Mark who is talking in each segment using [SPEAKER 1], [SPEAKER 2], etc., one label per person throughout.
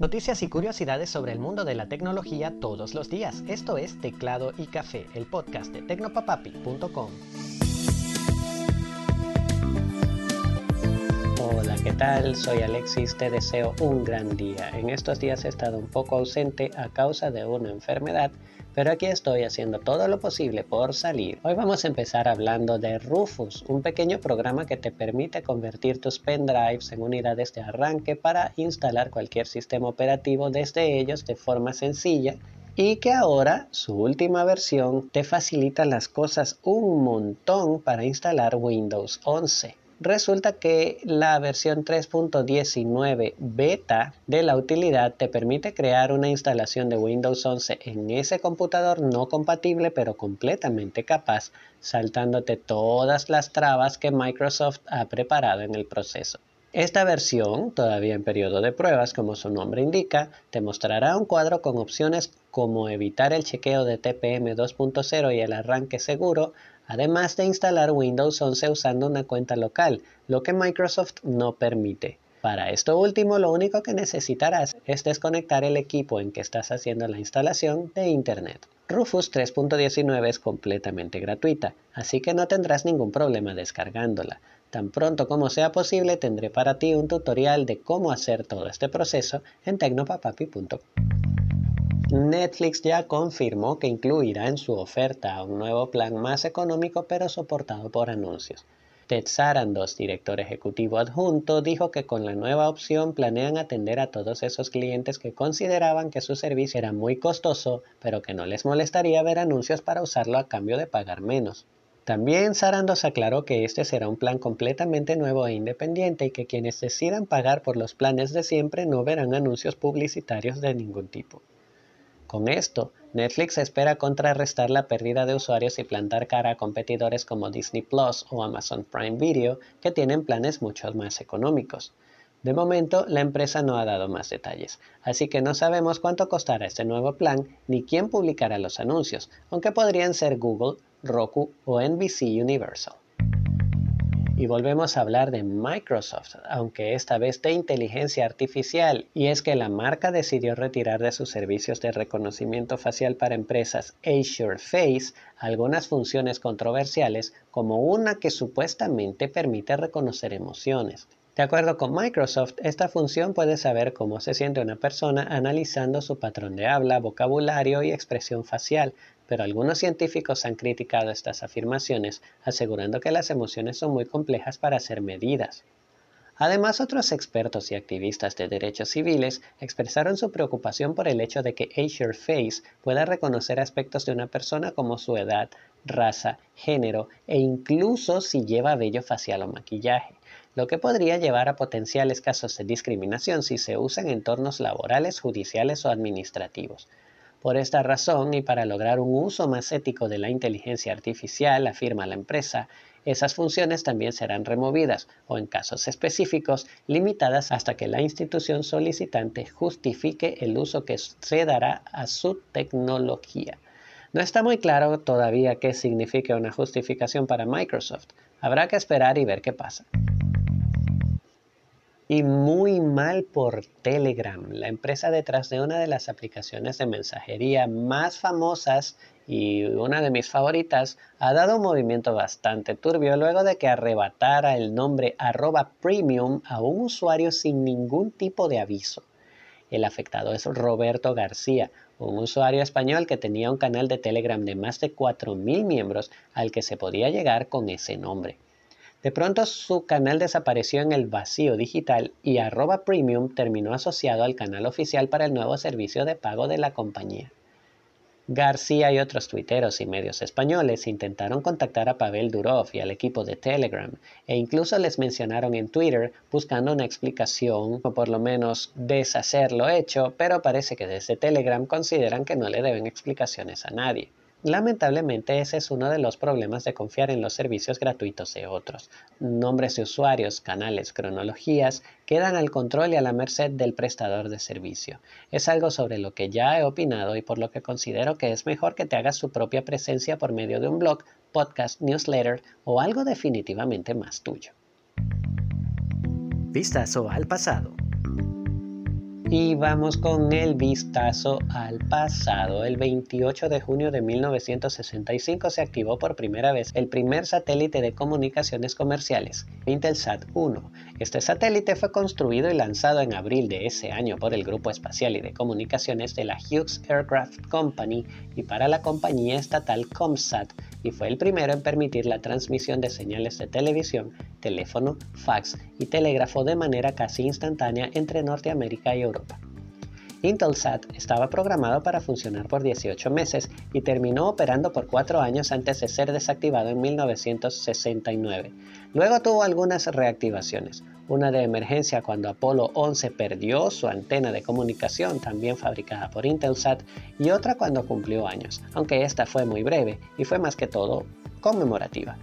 [SPEAKER 1] Noticias y curiosidades sobre el mundo de la tecnología todos los días. Esto es Teclado y Café, el podcast de tecnopapapi.com. Hola, ¿qué tal? Soy Alexis, te deseo un gran día. En estos días he estado un poco ausente a causa de una enfermedad pero aquí estoy haciendo todo lo posible por salir. Hoy vamos a empezar hablando de Rufus, un pequeño programa que te permite convertir tus pendrives en unidades de arranque para instalar cualquier sistema operativo desde ellos de forma sencilla y que ahora su última versión te facilita las cosas un montón para instalar Windows 11. Resulta que la versión 3.19 beta de la utilidad te permite crear una instalación de Windows 11 en ese computador no compatible pero completamente capaz, saltándote todas las trabas que Microsoft ha preparado en el proceso. Esta versión, todavía en periodo de pruebas, como su nombre indica, te mostrará un cuadro con opciones como evitar el chequeo de TPM 2.0 y el arranque seguro, además de instalar Windows 11 usando una cuenta local, lo que Microsoft no permite. Para esto último, lo único que necesitarás es desconectar el equipo en que estás haciendo la instalación de Internet. Rufus 3.19 es completamente gratuita, así que no tendrás ningún problema descargándola. Tan pronto como sea posible, tendré para ti un tutorial de cómo hacer todo este proceso en tecnopapapi.com. Netflix ya confirmó que incluirá en su oferta un nuevo plan más económico pero soportado por anuncios. Ted Sarandos, director ejecutivo adjunto, dijo que con la nueva opción planean atender a todos esos clientes que consideraban que su servicio era muy costoso, pero que no les molestaría ver anuncios para usarlo a cambio de pagar menos. También Sarandos aclaró que este será un plan completamente nuevo e independiente y que quienes decidan pagar por los planes de siempre no verán anuncios publicitarios de ningún tipo. Con esto, Netflix espera contrarrestar la pérdida de usuarios y plantar cara a competidores como Disney Plus o Amazon Prime Video, que tienen planes mucho más económicos. De momento, la empresa no ha dado más detalles, así que no sabemos cuánto costará este nuevo plan ni quién publicará los anuncios, aunque podrían ser Google, Roku o NBC Universal. Y volvemos a hablar de Microsoft, aunque esta vez de inteligencia artificial, y es que la marca decidió retirar de sus servicios de reconocimiento facial para empresas Azure Face algunas funciones controversiales como una que supuestamente permite reconocer emociones. De acuerdo con Microsoft, esta función puede saber cómo se siente una persona analizando su patrón de habla, vocabulario y expresión facial, pero algunos científicos han criticado estas afirmaciones, asegurando que las emociones son muy complejas para ser medidas. Además, otros expertos y activistas de derechos civiles expresaron su preocupación por el hecho de que Azure Face pueda reconocer aspectos de una persona como su edad, raza, género e incluso si lleva vello facial o maquillaje, lo que podría llevar a potenciales casos de discriminación si se usa en entornos laborales, judiciales o administrativos. Por esta razón y para lograr un uso más ético de la inteligencia artificial, afirma la empresa, esas funciones también serán removidas o en casos específicos limitadas hasta que la institución solicitante justifique el uso que se dará a su tecnología. No está muy claro todavía qué significa una justificación para Microsoft. Habrá que esperar y ver qué pasa y muy mal por Telegram, la empresa detrás de una de las aplicaciones de mensajería más famosas y una de mis favoritas, ha dado un movimiento bastante turbio luego de que arrebatara el nombre arroba premium a un usuario sin ningún tipo de aviso. El afectado es Roberto García, un usuario español que tenía un canal de Telegram de más de 4.000 miembros al que se podía llegar con ese nombre. De pronto su canal desapareció en el vacío digital y arroba premium terminó asociado al canal oficial para el nuevo servicio de pago de la compañía. García y otros tuiteros y medios españoles intentaron contactar a Pavel Durov y al equipo de Telegram e incluso les mencionaron en Twitter buscando una explicación o por lo menos deshacer lo hecho, pero parece que desde Telegram consideran que no le deben explicaciones a nadie. Lamentablemente ese es uno de los problemas de confiar en los servicios gratuitos de otros. Nombres de usuarios, canales, cronologías quedan al control y a la merced del prestador de servicio. Es algo sobre lo que ya he opinado y por lo que considero que es mejor que te hagas su propia presencia por medio de un blog, podcast, newsletter o algo definitivamente más tuyo. Vistazo al pasado. Y vamos con el vistazo al pasado. El 28 de junio de 1965 se activó por primera vez el primer satélite de comunicaciones comerciales, Intelsat 1. Este satélite fue construido y lanzado en abril de ese año por el Grupo Espacial y de Comunicaciones de la Hughes Aircraft Company y para la compañía estatal Comsat y fue el primero en permitir la transmisión de señales de televisión, teléfono, fax y telégrafo de manera casi instantánea entre Norteamérica y Europa. Intelsat estaba programado para funcionar por 18 meses y terminó operando por 4 años antes de ser desactivado en 1969. Luego tuvo algunas reactivaciones, una de emergencia cuando Apolo 11 perdió su antena de comunicación también fabricada por Intelsat y otra cuando cumplió años, aunque esta fue muy breve y fue más que todo conmemorativa.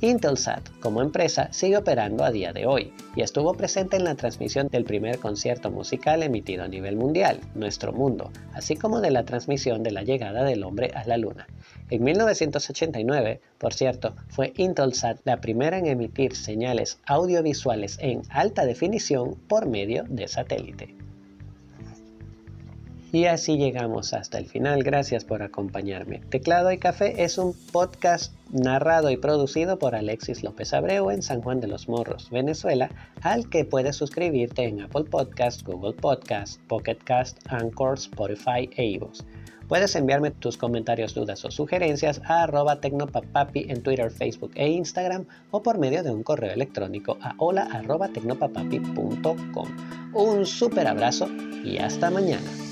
[SPEAKER 1] Intelsat, como empresa, sigue operando a día de hoy y estuvo presente en la transmisión del primer concierto musical emitido a nivel mundial, Nuestro Mundo, así como de la transmisión de la llegada del hombre a la Luna. En 1989, por cierto, fue Intelsat la primera en emitir señales audiovisuales en alta definición por medio de satélite. Y así llegamos hasta el final. Gracias por acompañarme. Teclado y Café es un podcast narrado y producido por Alexis López Abreu en San Juan de los Morros, Venezuela, al que puedes suscribirte en Apple Podcast, Google Podcast, Pocket Cast, Anchor, Spotify e iVoox. Puedes enviarme tus comentarios, dudas o sugerencias a arroba tecnopapapi en Twitter, Facebook e Instagram o por medio de un correo electrónico a hola. Un super abrazo y hasta mañana.